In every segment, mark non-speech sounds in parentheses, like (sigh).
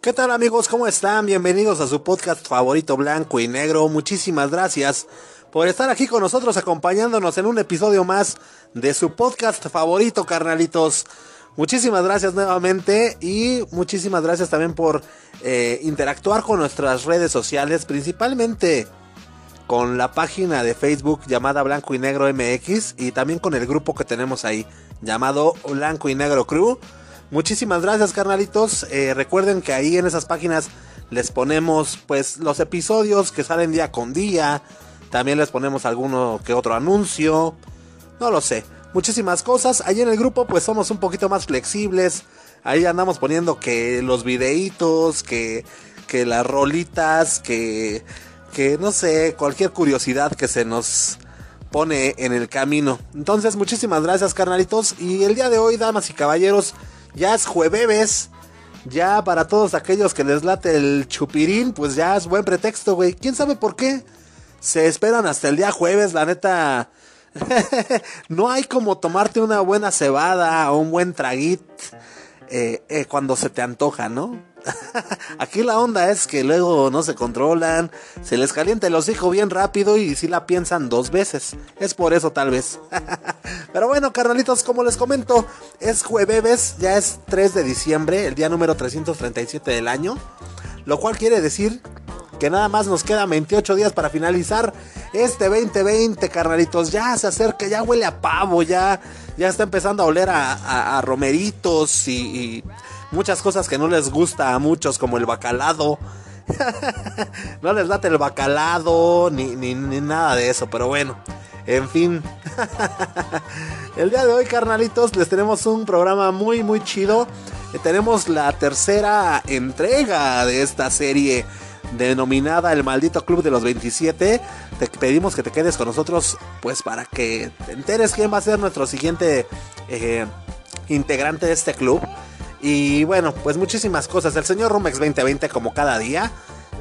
¿Qué tal amigos? ¿Cómo están? Bienvenidos a su podcast favorito blanco y negro. Muchísimas gracias por estar aquí con nosotros acompañándonos en un episodio más de su podcast favorito, carnalitos. Muchísimas gracias nuevamente y muchísimas gracias también por eh, interactuar con nuestras redes sociales, principalmente con la página de Facebook llamada Blanco y Negro MX y también con el grupo que tenemos ahí llamado Blanco y Negro Crew. Muchísimas gracias, carnalitos. Eh, recuerden que ahí en esas páginas les ponemos pues los episodios que salen día con día. También les ponemos alguno que otro anuncio. No lo sé. Muchísimas cosas. Ahí en el grupo pues somos un poquito más flexibles. Ahí andamos poniendo que los videitos, que, que las rolitas, que, que no sé, cualquier curiosidad que se nos pone en el camino. Entonces, muchísimas gracias, carnalitos. Y el día de hoy, damas y caballeros, ya es jueves. Ya para todos aquellos que les late el chupirín, pues ya es buen pretexto, güey. ¿Quién sabe por qué? Se esperan hasta el día jueves, la neta. (laughs) no hay como tomarte una buena cebada o un buen traguit eh, eh, cuando se te antoja, ¿no? (laughs) Aquí la onda es que luego no se controlan, se les calienta el hocico bien rápido y si la piensan dos veces. Es por eso tal vez. (laughs) Pero bueno, carnalitos, como les comento, es jueves, ya es 3 de diciembre, el día número 337 del año. Lo cual quiere decir que nada más nos quedan 28 días para finalizar este 2020, carnalitos. Ya se acerca, ya huele a pavo, ya, ya está empezando a oler a, romeritos y muchas cosas que no les gusta a muchos, como el bacalado. (laughs) no les late el bacalado, ni, ni, nada de eso, pero bueno, en fin. (laughs) el día de hoy, carnalitos, les tenemos un programa muy, muy chido. Eh, tenemos la tercera entrega de esta serie denominada El Maldito Club de los 27. Te pedimos que te quedes con nosotros, pues para que te enteres quién va a ser nuestro siguiente eh, integrante de este club. Y bueno, pues muchísimas cosas. El señor Rumex 2020 como cada día,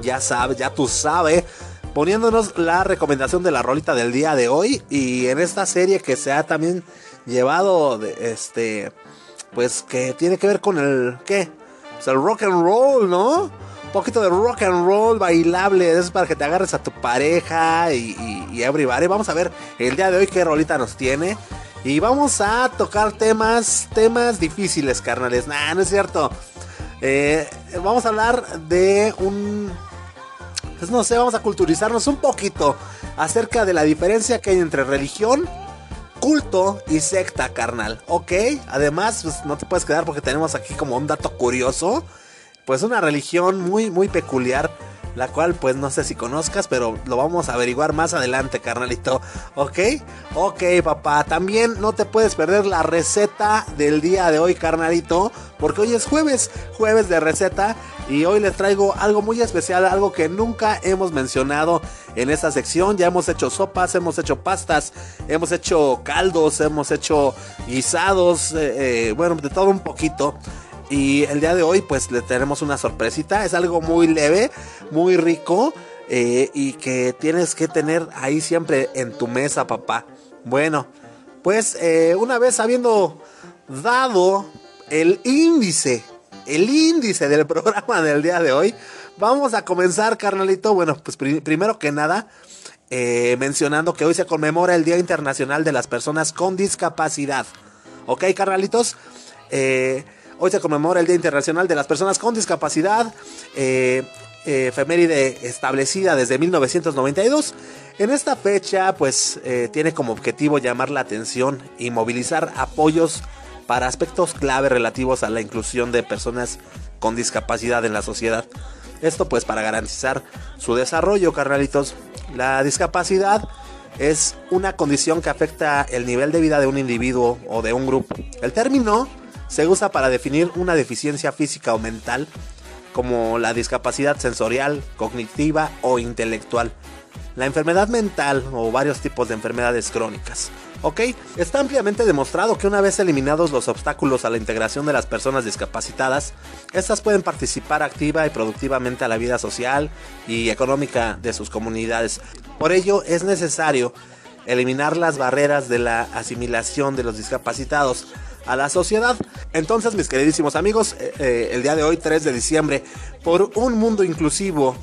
ya sabe, ya tú sabes, poniéndonos la recomendación de la rolita del día de hoy y en esta serie que se ha también llevado este pues que tiene que ver con el ¿qué? Pues el rock and roll, ¿no? Un poquito de rock and roll bailable, es para que te agarres a tu pareja y, y, y everybody. Vamos a ver el día de hoy qué rolita nos tiene. Y vamos a tocar temas, temas difíciles, carnales. Nah, no es cierto. Eh, vamos a hablar de un... Pues no sé, vamos a culturizarnos un poquito acerca de la diferencia que hay entre religión, culto y secta, carnal. ¿Ok? Además, pues no te puedes quedar porque tenemos aquí como un dato curioso. Pues una religión muy, muy peculiar la cual pues no sé si conozcas, pero lo vamos a averiguar más adelante, carnalito. ¿Ok? Ok, papá. También no te puedes perder la receta del día de hoy, carnalito, porque hoy es jueves, jueves de receta. Y hoy les traigo algo muy especial, algo que nunca hemos mencionado en esta sección. Ya hemos hecho sopas, hemos hecho pastas, hemos hecho caldos, hemos hecho guisados, eh, eh, bueno, de todo un poquito. Y el día de hoy pues le tenemos una sorpresita. Es algo muy leve, muy rico eh, y que tienes que tener ahí siempre en tu mesa, papá. Bueno, pues eh, una vez habiendo dado el índice, el índice del (laughs) programa del día de hoy, vamos a comenzar, carnalito. Bueno, pues primero que nada, eh, mencionando que hoy se conmemora el Día Internacional de las Personas con Discapacidad. ¿Ok, carnalitos? Eh, Hoy se conmemora el Día Internacional de las Personas con Discapacidad, eh, eh, efeméride establecida desde 1992. En esta fecha, pues, eh, tiene como objetivo llamar la atención y movilizar apoyos para aspectos clave relativos a la inclusión de personas con discapacidad en la sociedad. Esto pues para garantizar su desarrollo, carnalitos. La discapacidad es una condición que afecta el nivel de vida de un individuo o de un grupo. El término se usa para definir una deficiencia física o mental, como la discapacidad sensorial, cognitiva o intelectual. La enfermedad mental o varios tipos de enfermedades crónicas. ¿Ok? Está ampliamente demostrado que una vez eliminados los obstáculos a la integración de las personas discapacitadas, estas pueden participar activa y productivamente a la vida social y económica de sus comunidades. Por ello es necesario eliminar las barreras de la asimilación de los discapacitados a la sociedad. Entonces, mis queridísimos amigos, eh, eh, el día de hoy, 3 de diciembre, por un mundo inclusivo,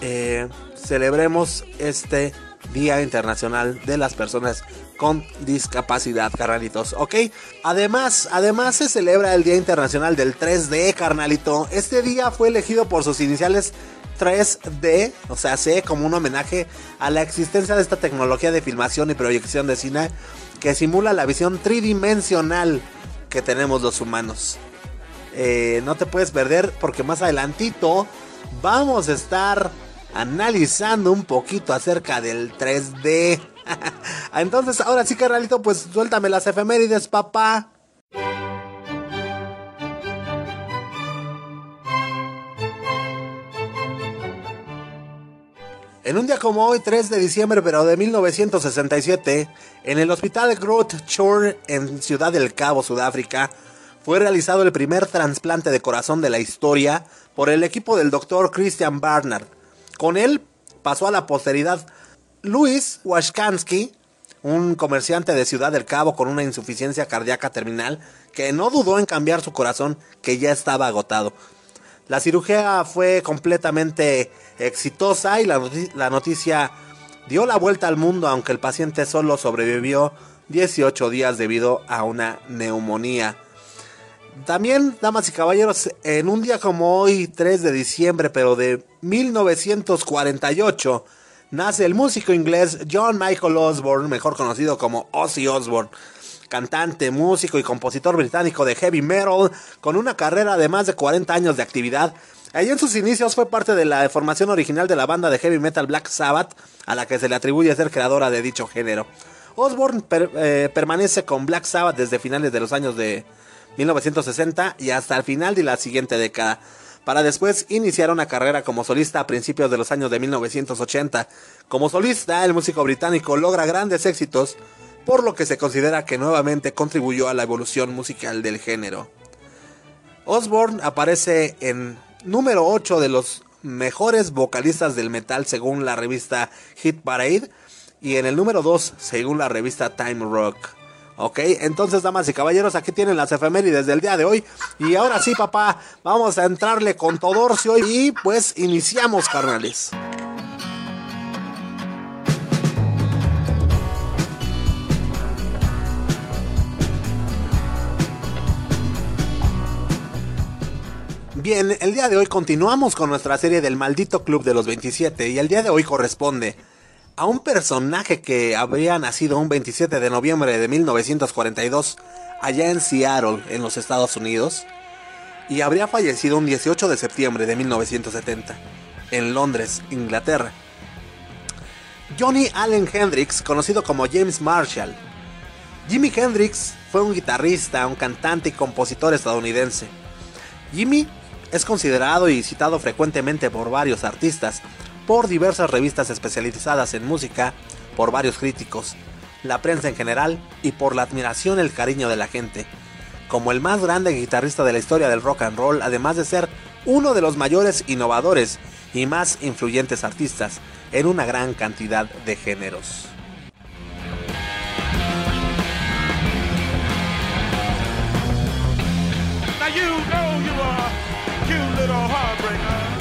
eh, celebremos este Día Internacional de las Personas con Discapacidad, carnalitos, ¿ok? Además, además se celebra el Día Internacional del 3D, carnalito. Este día fue elegido por sus iniciales 3D, o sea, C como un homenaje a la existencia de esta tecnología de filmación y proyección de cine que simula la visión tridimensional que tenemos los humanos. Eh, no te puedes perder porque más adelantito vamos a estar analizando un poquito acerca del 3D. (laughs) Entonces, ahora sí, carnalito, pues suéltame las efemérides, papá. En un día como hoy, 3 de diciembre, pero de 1967, en el Hospital Groote Schuur en Ciudad del Cabo, Sudáfrica, fue realizado el primer trasplante de corazón de la historia por el equipo del doctor Christian Barnard. Con él pasó a la posteridad Luis Washkansky, un comerciante de Ciudad del Cabo con una insuficiencia cardíaca terminal, que no dudó en cambiar su corazón que ya estaba agotado. La cirugía fue completamente exitosa y la, noticia dio la vuelta al mundo, aunque el paciente solo sobrevivió 18 días debido a una neumonía. También, damas y caballeros, en un día como hoy, 3 de diciembre, pero de 1948, nace el músico inglés John Michael Osborne, mejor conocido como Ozzy Osbourne cantante, músico y compositor británico de heavy metal, con una carrera de más de 40 años de actividad. Allí en sus inicios fue parte de la formación original de la banda de heavy metal Black Sabbath, a la que se le atribuye ser creadora de dicho género. Osborne eh, permanece con Black Sabbath desde finales de los años de 1960 y hasta el final de la siguiente década, para después iniciar una carrera como solista a principios de los años de 1980. Como solista, el músico británico logra grandes éxitos por lo que se considera que nuevamente contribuyó a la evolución musical del género. Osborne aparece en número 8 de los mejores vocalistas del metal según la revista Hit Parade y en el número 2 según la revista Time Rock. Ok, entonces damas y caballeros, aquí tienen las efemérides del día de hoy. Y ahora sí, papá, vamos a entrarle con Todorcio y pues iniciamos, carnales. Bien, el día de hoy continuamos con nuestra serie del maldito Club de los 27 y el día de hoy corresponde a un personaje que habría nacido un 27 de noviembre de 1942 allá en Seattle, en los Estados Unidos, y habría fallecido un 18 de septiembre de 1970 en Londres, Inglaterra. Johnny Allen Hendrix, conocido como James Marshall. Jimi Hendrix fue un guitarrista, un cantante y compositor estadounidense. Jimmy es considerado y citado frecuentemente por varios artistas, por diversas revistas especializadas en música, por varios críticos, la prensa en general y por la admiración y el cariño de la gente, como el más grande guitarrista de la historia del rock and roll, además de ser uno de los mayores innovadores y más influyentes artistas en una gran cantidad de géneros. Little heartbreaker.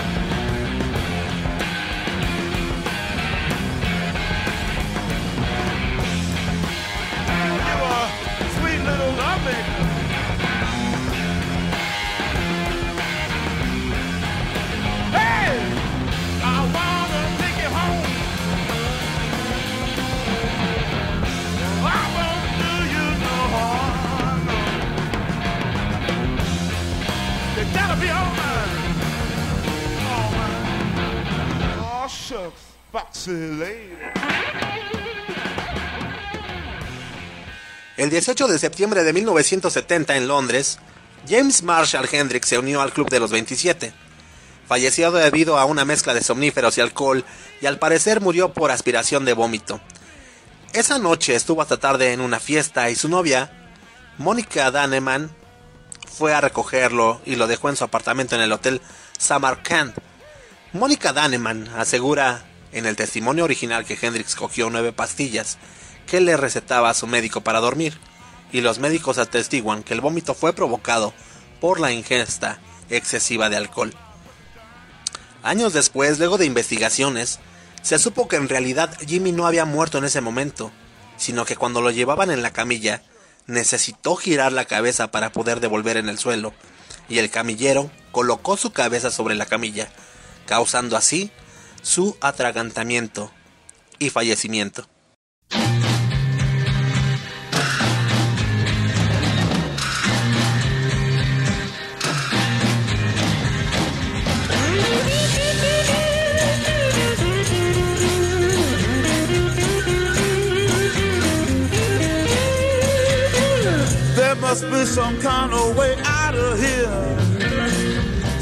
El 18 de septiembre de 1970 en Londres, James Marshall Hendrix se unió al Club de los 27. Falleció debido a una mezcla de somníferos y alcohol y al parecer murió por aspiración de vómito. Esa noche estuvo hasta tarde en una fiesta y su novia, Mónica Daneman, fue a recogerlo y lo dejó en su apartamento en el hotel Samarkand. Mónica Daneman asegura En el testimonio original que Hendrix cogió nueve pastillas que le recetaba a su médico para dormir, y los médicos atestiguan que el vómito fue provocado por la ingesta excesiva de alcohol. Años después, luego de investigaciones, se supo que en realidad Jimmy no había muerto en ese momento, sino que cuando lo llevaban en la camilla, necesitó girar la cabeza para poder devolver en el suelo, y el camillero colocó su cabeza sobre la camilla, causando así su atragantamiento y fallecimiento. Way out of here.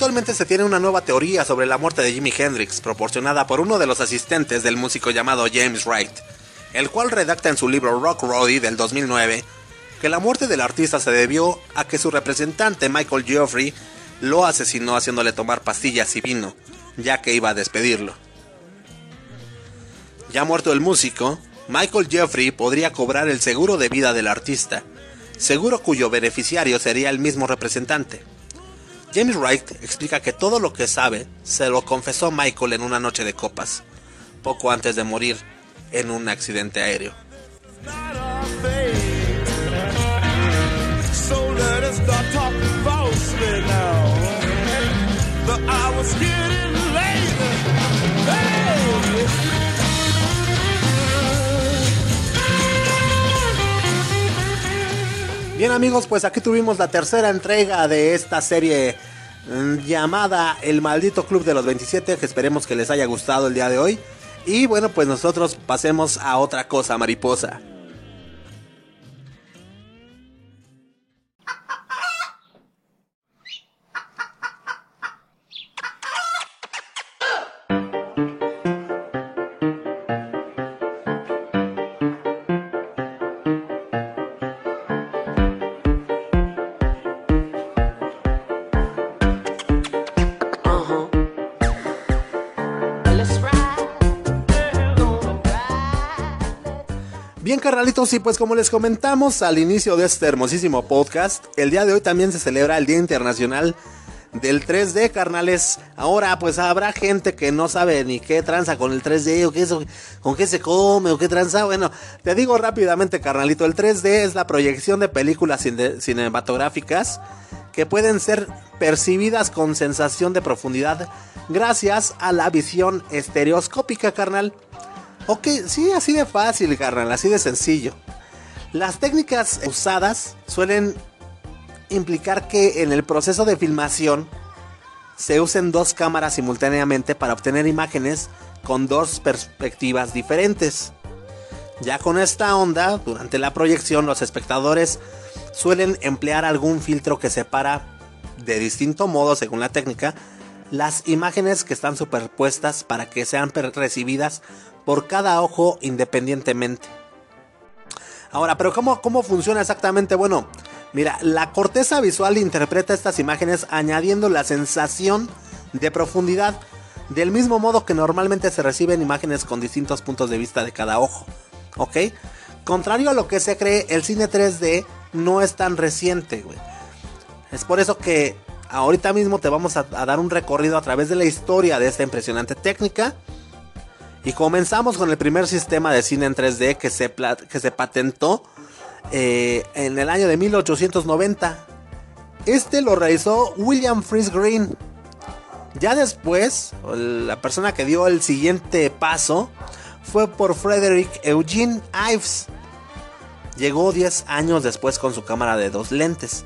Actualmente se tiene una nueva teoría sobre la muerte de Jimi Hendrix, proporcionada por uno de los asistentes del músico llamado James Wright, el cual redacta en su libro Rock Roddy del 2009 que la muerte del artista se debió a que su representante Michael Geoffrey lo asesinó haciéndole tomar pastillas y vino, ya que iba a despedirlo. Ya muerto el músico, Michael Geoffrey podría cobrar el seguro de vida del artista, seguro cuyo beneficiario sería el mismo representante. James Wright explica que todo lo que sabe se lo confesó Michael en una noche de copas, poco antes de morir en un accidente aéreo. Bien amigos, pues aquí tuvimos la tercera entrega de esta serie mm, llamada El maldito club de los 27, que esperemos que les haya gustado el día de hoy. Y bueno, pues nosotros pasemos a otra cosa, mariposa. Carnalitos, y pues como les comentamos al inicio de este hermosísimo podcast, el día de hoy también se celebra el Día Internacional del 3D, carnales. Ahora pues habrá gente que no sabe ni qué tranza con el 3D o qué eso, con qué se come o qué tranza. Bueno, te digo rápidamente, carnalito, el 3D es la proyección de películas cine- cinematográficas que pueden ser percibidas con sensación de profundidad gracias a la visión estereoscópica, carnal. Ok, sí, así de fácil, carnal, así de sencillo. Las técnicas usadas suelen implicar que en el proceso de filmación se usen dos cámaras simultáneamente para obtener imágenes con dos perspectivas diferentes. Ya con esta onda, durante la proyección los espectadores suelen emplear algún filtro que separa de distinto modo según la técnica las imágenes que están superpuestas para que sean recibidas por cada ojo independientemente. Ahora, pero ¿cómo, ¿cómo funciona exactamente? Bueno, mira, la corteza visual interpreta estas imágenes añadiendo la sensación de profundidad, del mismo modo que normalmente se reciben imágenes con distintos puntos de vista de cada ojo. ¿Ok? Contrario a lo que se cree, el cine 3D no es tan reciente, güey. Es por eso que ahorita mismo te vamos a, a dar un recorrido a través de la historia de esta impresionante técnica. Y comenzamos con el primer sistema de cine en 3D que se, que se patentó eh, en el año de 1890. Este lo realizó William Fries Green. Ya después, la persona que dio el siguiente paso fue por Frederick Eugene Ives. Llegó 10 años después con su cámara de dos lentes.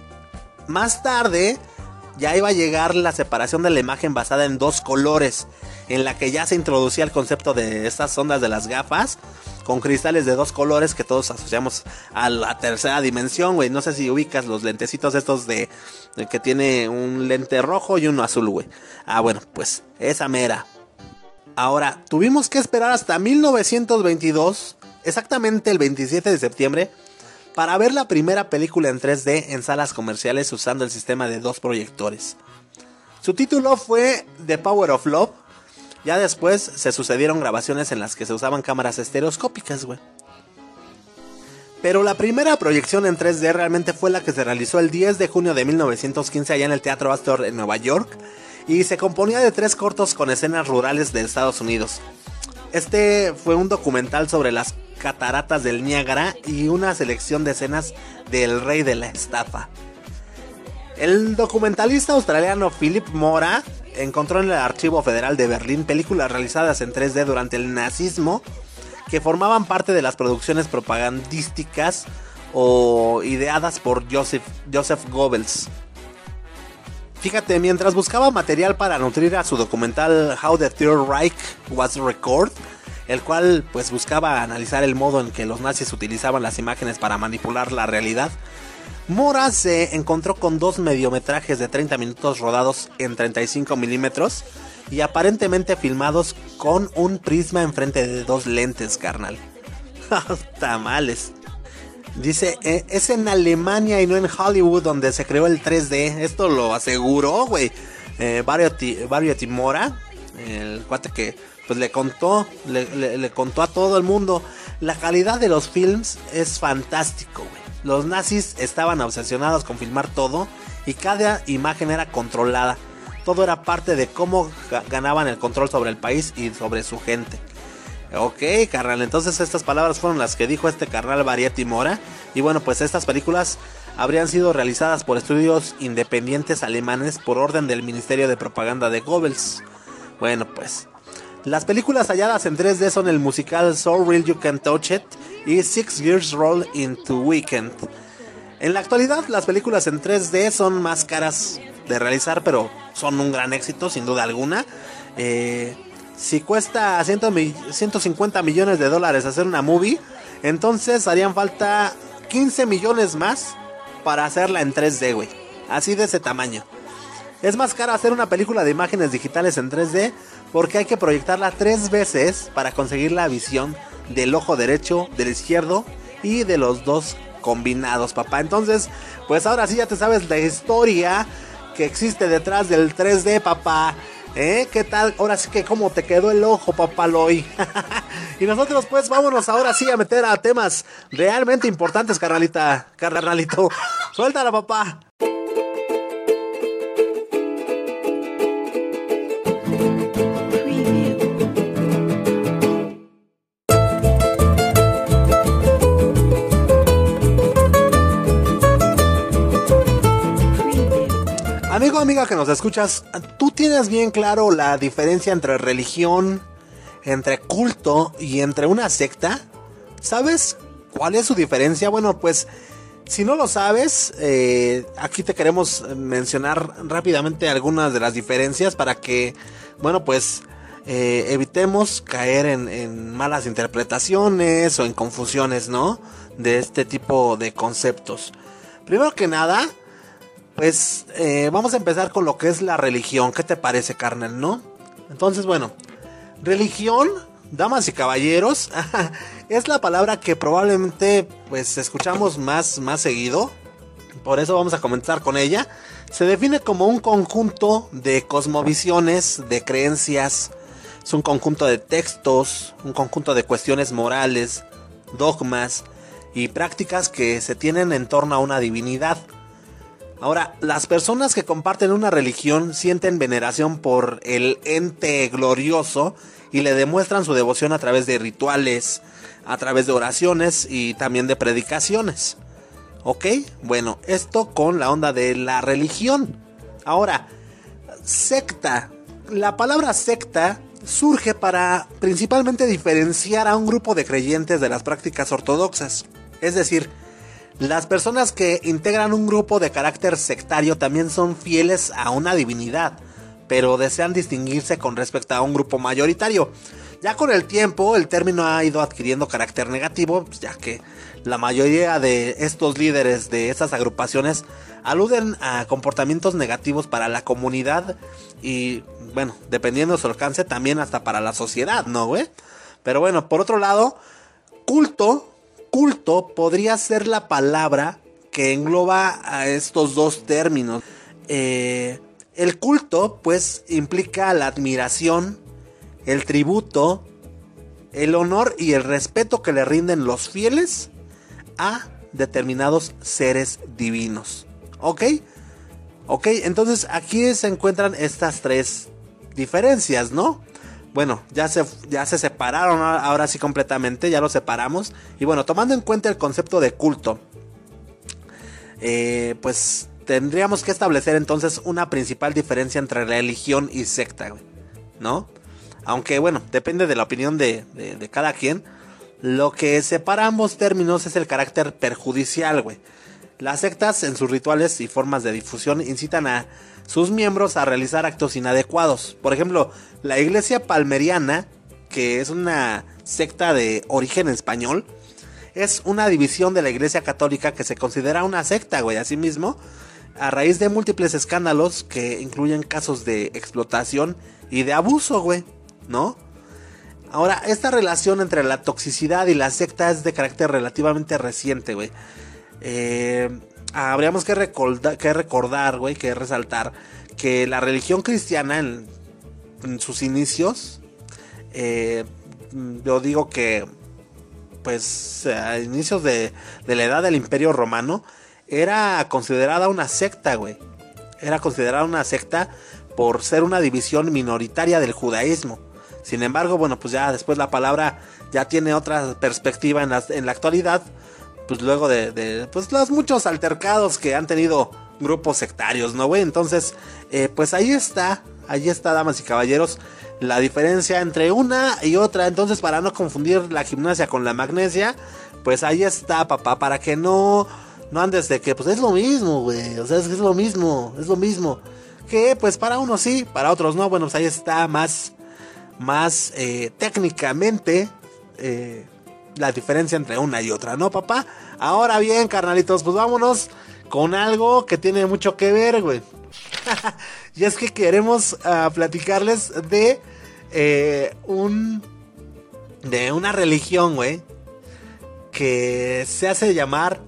Más tarde, ya iba a llegar la separación de la imagen basada en dos colores. en la que ya se introducía el concepto de estas ondas de las gafas con cristales de dos colores que todos asociamos a la tercera dimensión, güey. No sé si ubicas los lentecitos estos de, de que tiene un lente rojo y uno azul, güey. Ah, bueno, pues esa mera. Ahora, tuvimos que esperar hasta 1922, exactamente el 27 de septiembre, para ver la primera película en 3D en salas comerciales usando el sistema de dos proyectores. Su título fue The Power of Love. Ya después se sucedieron grabaciones en las que se usaban cámaras estereoscópicas, güey. Pero la primera proyección en 3D realmente fue la que se realizó el 10 de junio de 1915 allá en el Teatro Astor en Nueva York y se componía de tres cortos con escenas rurales de Estados Unidos. Este fue un documental sobre las cataratas del Niágara y una selección de escenas del rey de la estafa. El documentalista australiano Philip Mora encontró en el Archivo Federal de Berlín películas realizadas en 3D durante el nazismo que formaban parte de las producciones propagandísticas o ideadas por Joseph, Goebbels. Fíjate, mientras buscaba material para nutrir a su documental How the Third Reich Was Record, el cual pues buscaba analizar el modo en que los nazis utilizaban las imágenes para manipular la realidad, Mora se encontró con dos mediometrajes de 30 minutos rodados en 35 milímetros y aparentemente filmados con un prisma enfrente de dos lentes, carnal. (laughs) Tamales. Dice, eh, es en Alemania y no en Hollywood donde se creó el 3D. Esto lo aseguró, güey. Eh, Variety, Variety Mora, el cuate que pues le contó, le, le- contó a todo el mundo. La calidad de los films es fantástico, güey. Los nazis estaban obsesionados con filmar todo y cada imagen era controlada. Todo era parte de cómo ga- ganaban el control sobre el país y sobre su gente. Ok, carnal, entonces estas palabras fueron las que dijo este carnal Variety Mora. Y bueno, pues estas películas habrían sido realizadas por estudios independientes alemanes por orden del Ministerio de Propaganda de Goebbels. Bueno, pues las películas halladas en 3D son el musical So Real You Can Touch It y Six Years Roll into Weekend. En la actualidad, las películas en 3D son más caras de realizar, pero son un gran éxito, sin duda alguna. Eh, si cuesta 100 mi- 150 millones de dólares hacer una movie, entonces harían falta 15 millones más para hacerla en 3D, güey. Así de ese tamaño. Es más caro hacer una película de imágenes digitales en 3D porque hay que proyectarla tres veces para conseguir la visión del ojo derecho, del izquierdo y de los dos combinados, papá. Entonces, pues ahora sí ya te sabes la historia que existe detrás del 3D, papá. ¿Eh? ¿Qué tal? Ahora sí que cómo te quedó el ojo, papá Loy. (laughs) y nosotros pues vámonos ahora sí a meter a temas realmente importantes, carnalita, carnalito. Suéltala, papá. Amiga que nos escuchas, ¿tú tienes bien claro la diferencia entre religión, entre culto y entre una secta? ¿Sabes cuál es su diferencia? Bueno, pues si no lo sabes, eh, aquí te queremos mencionar rápidamente algunas de las diferencias para que, bueno, pues eh, evitemos caer en, en malas interpretaciones o en confusiones, ¿no? De este tipo de conceptos. Primero que nada, pues eh, vamos a empezar con lo que es la religión. ¿Qué te parece, carnal, no? Entonces, bueno, religión, damas y caballeros, (laughs) es la palabra que probablemente pues escuchamos más, más seguido. Por eso vamos a comenzar con ella. Se define como un conjunto de cosmovisiones, de creencias. Es un conjunto de textos, un conjunto de cuestiones morales, dogmas y prácticas que se tienen en torno a una divinidad. Ahora, las personas que comparten una religión sienten veneración por el ente glorioso y le demuestran su devoción a través de rituales, a través de oraciones y también de predicaciones. ¿Ok? Bueno, esto con la onda de la religión. Ahora, secta. La palabra secta surge para principalmente diferenciar a un grupo de creyentes de las prácticas ortodoxas. Es decir, las personas que integran un grupo de carácter sectario también son fieles a una divinidad, pero desean distinguirse con respecto a un grupo mayoritario. Ya con el tiempo el término ha ido adquiriendo carácter negativo, pues, ya que la mayoría de estos líderes de estas agrupaciones aluden a comportamientos negativos para la comunidad y bueno, dependiendo de su alcance también hasta para la sociedad, ¿no, güey? Pero bueno, por otro lado, culto, culto podría ser la palabra que engloba a estos dos términos. Eh, el culto, pues, implica la admiración, el tributo, el honor y el respeto que le rinden los fieles a determinados seres divinos. ¿Ok? Ok, entonces aquí se encuentran estas tres diferencias, ¿no? Bueno, ya se, ya se separaron ahora sí completamente, ya lo separamos. Y bueno, tomando en cuenta el concepto de culto, eh, pues tendríamos que establecer entonces una principal diferencia entre religión y secta, ¿no? Aunque bueno, depende de la opinión de, de, de cada quien. Lo que separa ambos términos es el carácter perjudicial, güey. Las sectas en sus rituales y formas de difusión incitan a sus miembros a realizar actos inadecuados. Por ejemplo, la iglesia palmeriana, que es una secta de origen español, es una división de la iglesia católica que se considera una secta, güey, asimismo, a raíz de múltiples escándalos que incluyen casos de explotación y de abuso, güey, ¿no? Ahora, esta relación entre la toxicidad y la secta es de carácter relativamente reciente, güey. Eh, habríamos que, recordar, que recordar, güey, que resaltar que la religión cristiana en, en sus inicios, eh, yo digo que, pues, a inicios de, de, la edad del Imperio Romano, era considerada una secta, güey. Era considerada una secta por ser una división minoritaria del judaísmo. Sin embargo, bueno, pues ya después la palabra ya tiene otra perspectiva en la, en la actualidad. Pues luego de, pues los muchos altercados que han tenido grupos sectarios, ¿no, güey? Entonces, eh, pues ahí está, ahí está, damas y caballeros, la diferencia entre una y otra. Entonces, para no confundir la gimnasia con la magnesia, pues ahí está, papá, para que no, no andes de que, pues es lo mismo, güey. O sea, es, es lo mismo, es lo mismo. Que, pues para unos sí, para otros no. Bueno, pues ahí está más más eh, técnicamente eh, la diferencia entre una y otra, ¿no, papá? Ahora bien, carnalitos, pues vámonos con algo que tiene mucho que ver, güey. (laughs) y es que queremos uh, platicarles de eh, un. de una religión, güey. Que se hace llamar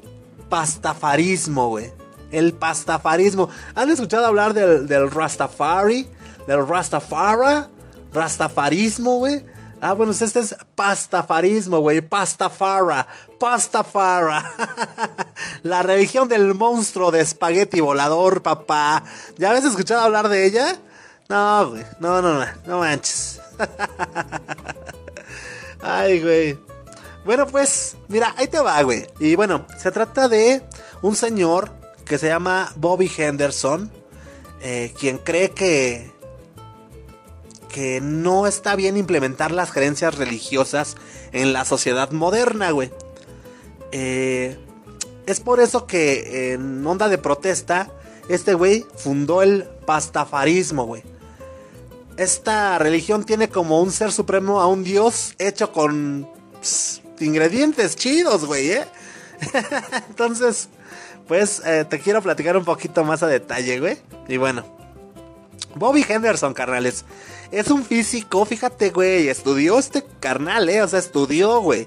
pastafarismo, güey. El pastafarismo. ¿Han escuchado hablar del, del Rastafari? Del Rastafara? Rastafarismo, güey. Ah, bueno, este es pastafarismo, güey. Pastafara. Pastafara. (laughs) la religión del monstruo de espagueti volador, papá. ¿Ya habías escuchado hablar de ella? No, güey. No, no, no. No manches. (laughs) Ay, güey. Bueno, pues, mira, ahí te va, güey. Y bueno, se trata de un señor que se llama Bobby Henderson. Eh, quien cree que que no está bien implementar las creencias religiosas en la sociedad moderna, güey. Eh, es por eso que en onda de protesta, este güey fundó el pastafarismo, güey. Esta religión tiene como un ser supremo a un dios hecho con ingredientes chidos, güey, ¿eh? (laughs) Entonces, pues eh, te quiero platicar un poquito más a detalle, güey. Y bueno, Bobby Henderson, carnales. Es un físico, fíjate, güey. Estudió este carnal, eh. O sea, estudió, güey.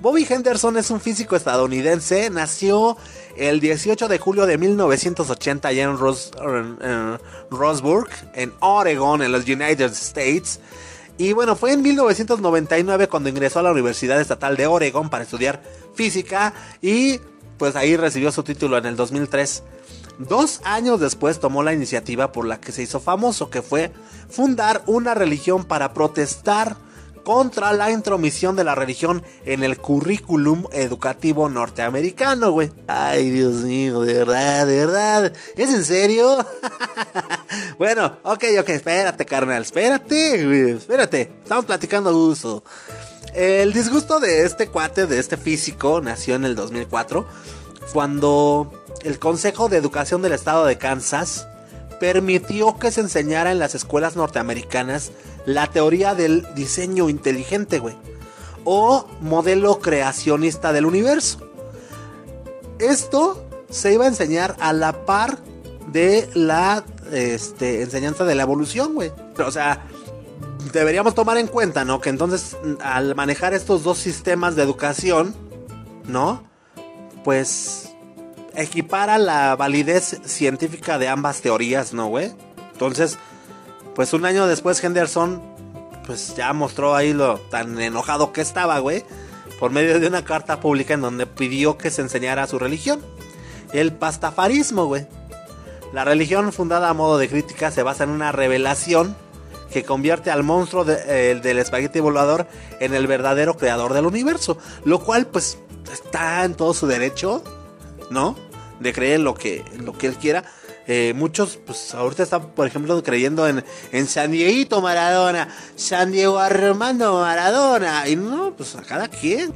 Bobby Henderson es un físico estadounidense. Nació el 18 de julio de 1980 allá en, Ros en, en Roseburg, en Oregon, en los United States. Y bueno, fue en 1999 cuando ingresó a la Universidad Estatal de Oregon para estudiar física. Y pues ahí recibió su título en el 2003. Dos años después tomó la iniciativa por la que se hizo famoso, que fue fundar una religión para protestar contra la intromisión de la religión en el currículum educativo norteamericano, güey. Ay, Dios mío, de verdad, de verdad. ¿Es en serio? (laughs) bueno, ok, ok, espérate, carnal, espérate, güey, espérate. Estamos platicando a gusto. El disgusto de este cuate, de este físico, nació en el 2004, cuando el Consejo de Educación del Estado de Kansas permitió que se enseñara en las escuelas norteamericanas la teoría del diseño inteligente, güey. O modelo creacionista del universo. Esto se iba a enseñar a la par de la este, enseñanza de la evolución, güey. O sea, deberíamos tomar en cuenta, ¿no? Que entonces al manejar estos dos sistemas de educación, ¿no? Pues equipara la validez científica de ambas teorías, ¿no, güey? Entonces, pues un año después Henderson, pues ya mostró ahí lo tan enojado que estaba, güey, por medio de una carta pública en donde pidió que se enseñara su religión, el pastafarismo, güey. La religión fundada a modo de crítica se basa en una revelación que convierte al monstruo de- del espagueti volador en el verdadero creador del universo, lo cual pues está en todo su derecho, ¿no? De creer lo que, lo que él quiera. Eh, muchos, pues ahorita están, por ejemplo, creyendo en, en San Dieguito Maradona, San Diego Armando Maradona, y no, pues a cada quien.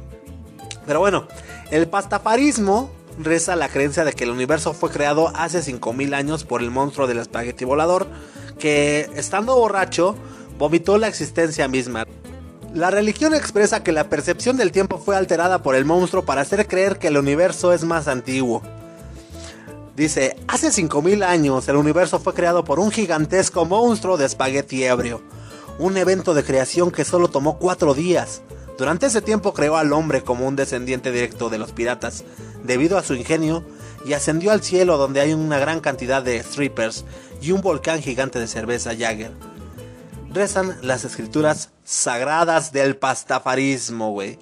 Pero bueno, el pastafarismo reza la creencia de que el universo fue creado hace 5000 años por el monstruo del espagueti volador, que estando borracho, vomitó la existencia misma. La religión expresa que la percepción del tiempo fue alterada por el monstruo para hacer creer que el universo es más antiguo. Dice, hace 5000 años el universo fue creado por un gigantesco monstruo de espagueti ebrio. Un evento de creación que solo tomó cuatro días. Durante ese tiempo creó al hombre como un descendiente directo de los piratas, debido a su ingenio, y ascendió al cielo donde hay una gran cantidad de strippers y un volcán gigante de cerveza Jagger. Rezan las escrituras sagradas del pastafarismo, güey.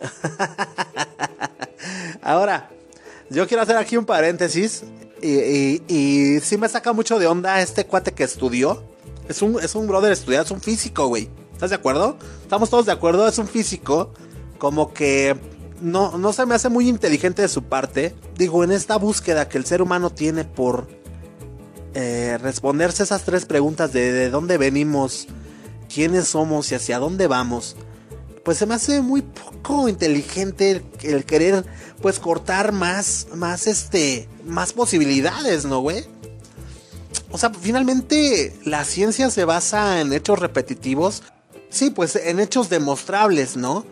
(laughs) Ahora, yo quiero hacer aquí un paréntesis. Y, y, y me saca mucho de onda este cuate que estudió. Es un, es un brother estudiado, es un físico, güey. ¿Estás de acuerdo? Estamos todos de acuerdo, es un físico. Como que no, no se me hace muy inteligente de su parte. Digo, en esta búsqueda que el ser humano tiene por eh, responderse esas tres preguntas de, de dónde venimos, quiénes somos y hacia dónde vamos pues se me hace muy poco inteligente el, querer pues cortar más más este más posibilidades, ¿no, güey? O sea, finalmente la ciencia se basa en hechos repetitivos. Sí, pues en hechos demostrables, ¿no?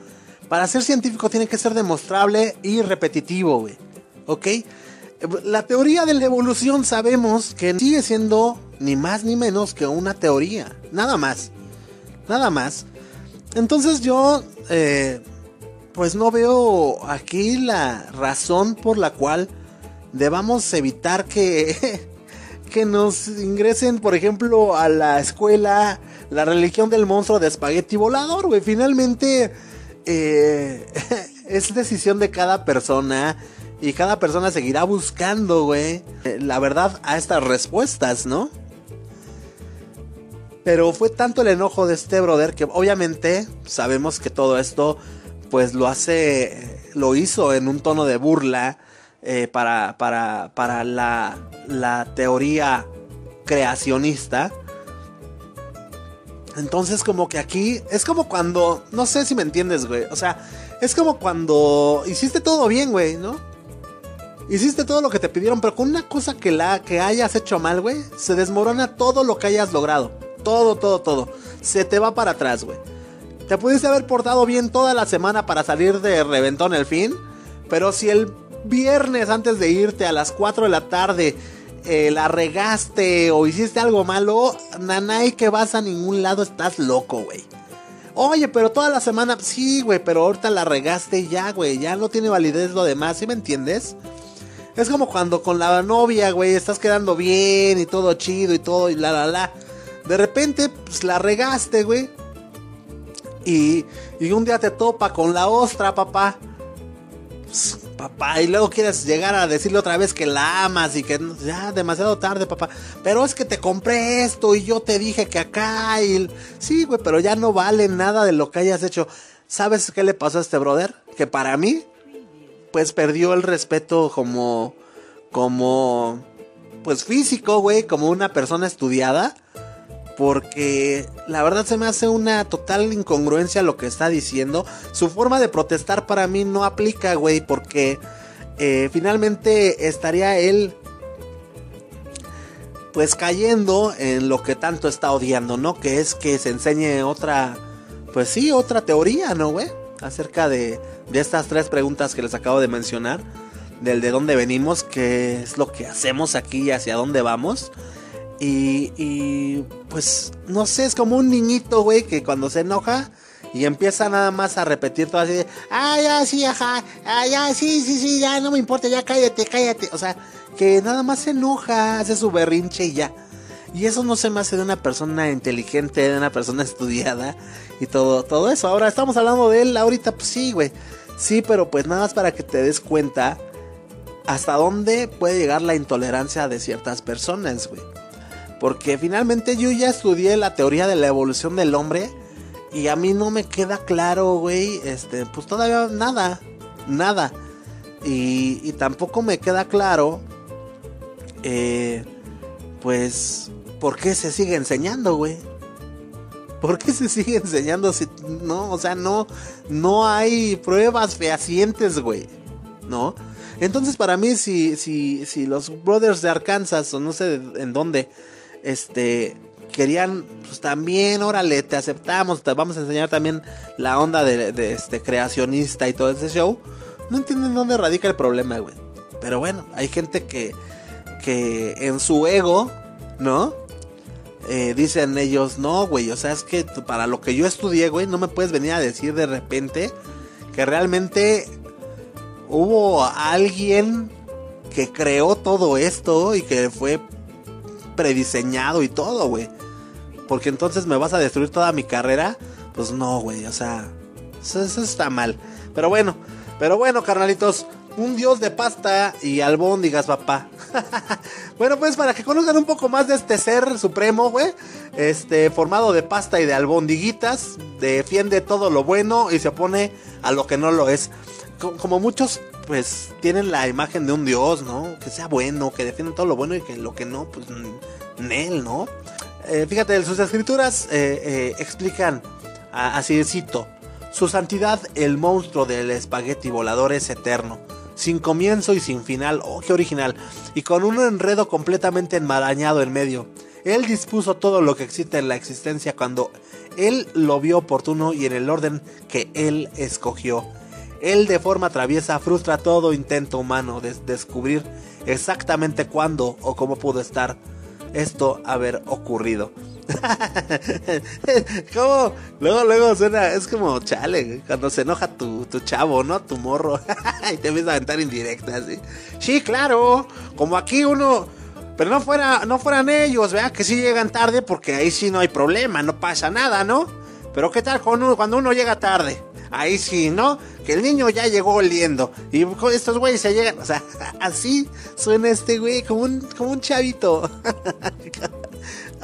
Para ser científico tiene que ser demostrable y repetitivo, güey. ¿Ok? La teoría de la evolución sabemos que sigue siendo ni más ni menos que una teoría. Nada más. Nada más. Entonces yo, eh, pues no veo aquí la razón por la cual debamos evitar que, (laughs) que nos ingresen, por ejemplo, a la escuela la religión del monstruo de espagueti volador, güey. Finalmente eh, (laughs) es decisión de cada persona y cada persona seguirá buscando, güey, eh, la verdad a estas respuestas, ¿no? Pero fue tanto el enojo de este brother que obviamente sabemos que todo esto pues lo hace, lo hizo en un tono de burla eh, para, para, para la, la teoría creacionista. Entonces como que aquí es como cuando, no sé si me entiendes, güey. O sea, es como cuando hiciste todo bien, güey, ¿no? Hiciste todo lo que te pidieron, pero con una cosa que la que hayas hecho mal, güey, se desmorona todo lo que hayas logrado. Todo, todo, todo. Se te va para atrás, güey. Te pudiste haber portado bien toda la semana para salir de reventón el fin, pero si el viernes antes de irte a las 4 de la tarde eh, la regaste o hiciste algo malo, nanay que vas a ningún lado, estás loco, güey. Oye, pero toda la semana, sí, güey, pero ahorita la regaste ya, güey, ya no tiene validez lo demás, ¿sí me entiendes? Es como cuando con la novia, güey, estás quedando bien y todo chido y todo y la la la. De repente, pues la regaste, güey. Y, y un día te topa con la ostra, papá. Pues, papá, y luego quieres llegar a decirle otra vez que la amas y que ya demasiado tarde, papá. Pero es que te compré esto y yo te dije que acá y sí, güey, pero ya no vale nada de lo que hayas hecho. ¿Sabes qué le pasó a este brother? Que para mí pues perdió el respeto como como pues físico, güey, como una persona estudiada. Porque la verdad se me hace una total incongruencia lo que está diciendo. Su forma de protestar para mí no aplica, güey, porque eh, finalmente estaría él pues cayendo en lo que tanto está odiando, ¿no? Que es que se enseñe otra, pues sí, otra teoría, ¿no, güey? Acerca de, de estas tres preguntas que les acabo de mencionar. Del de dónde venimos, qué es lo que hacemos aquí y hacia dónde vamos. Y, y pues, no sé, es como un niñito, güey, que cuando se enoja y empieza nada más a repetir todo así de, ah, ya, sí, ajá, ah, ya, sí, sí, sí, ya, no me importa, ya cállate, cállate. O sea, que nada más se enoja, hace su berrinche y ya. Y eso no se me hace de una persona inteligente, de una persona estudiada y todo, todo eso. Ahora estamos hablando de él ahorita, pues sí, güey. Sí, pero pues nada más para que te des cuenta hasta dónde puede llegar la intolerancia de ciertas personas, güey. Porque finalmente yo ya estudié la teoría de la evolución del hombre y a mí no me queda claro, güey, este, pues todavía nada, nada. Y, y tampoco me queda claro, eh, pues, ¿por qué se sigue enseñando, güey? ¿Por qué se sigue enseñando si no, o sea, no, no hay pruebas fehacientes, güey? ¿No? Entonces para mí si, si, si los brothers de Arkansas o no sé en dónde, este, querían, pues también, órale, te aceptamos, te vamos a enseñar también la onda de, este creacionista y todo ese show. No entienden dónde radica el problema, güey. Pero bueno, hay gente que, que en su ego, ¿no? Eh, dicen ellos, no, güey, o sea, es que para lo que yo estudié, güey, no me puedes venir a decir de repente que realmente hubo alguien que creó todo esto y que fue prediseñado y todo, güey. Porque entonces me vas a destruir toda mi carrera. Pues no, güey, o sea, eso está mal. Pero bueno, pero bueno, carnalitos, un dios de pasta y albóndigas, papá. (laughs) bueno, pues para que conozcan un poco más de este ser supremo, güey, este, formado de pasta y de albondiguitas, defiende todo lo bueno y se opone a lo que no lo es. Co- Como muchos, pues, tienen la imagen de un dios, ¿no? Que sea bueno, que defiende todo lo bueno y que lo que no, pues, él, ¿no? Eh, fíjate, sus escrituras eh, eh, explican, así cito, su santidad, el monstruo del espagueti volador es eterno, sin comienzo y sin final, oh, qué original, y con un enredo completamente enmarañado en medio. Él dispuso todo lo que existe en la existencia cuando él lo vio oportuno y en el orden que él escogió. Él de forma traviesa frustra todo intento humano de descubrir exactamente cuándo o cómo pudo estar esto haber ocurrido. (laughs) como luego luego suena es como chale cuando se enoja tu, tu chavo no tu morro (laughs) y te empieza a aventar indirectas ¿sí? claro como aquí uno pero no fuera no fueran ellos vea que sí llegan tarde porque ahí sí no hay problema no pasa nada no pero qué tal con uno- cuando uno llega tarde ahí sí no que el niño ya llegó oliendo y estos güeyes se llegan o sea (laughs) así suena este güey como un como un chavito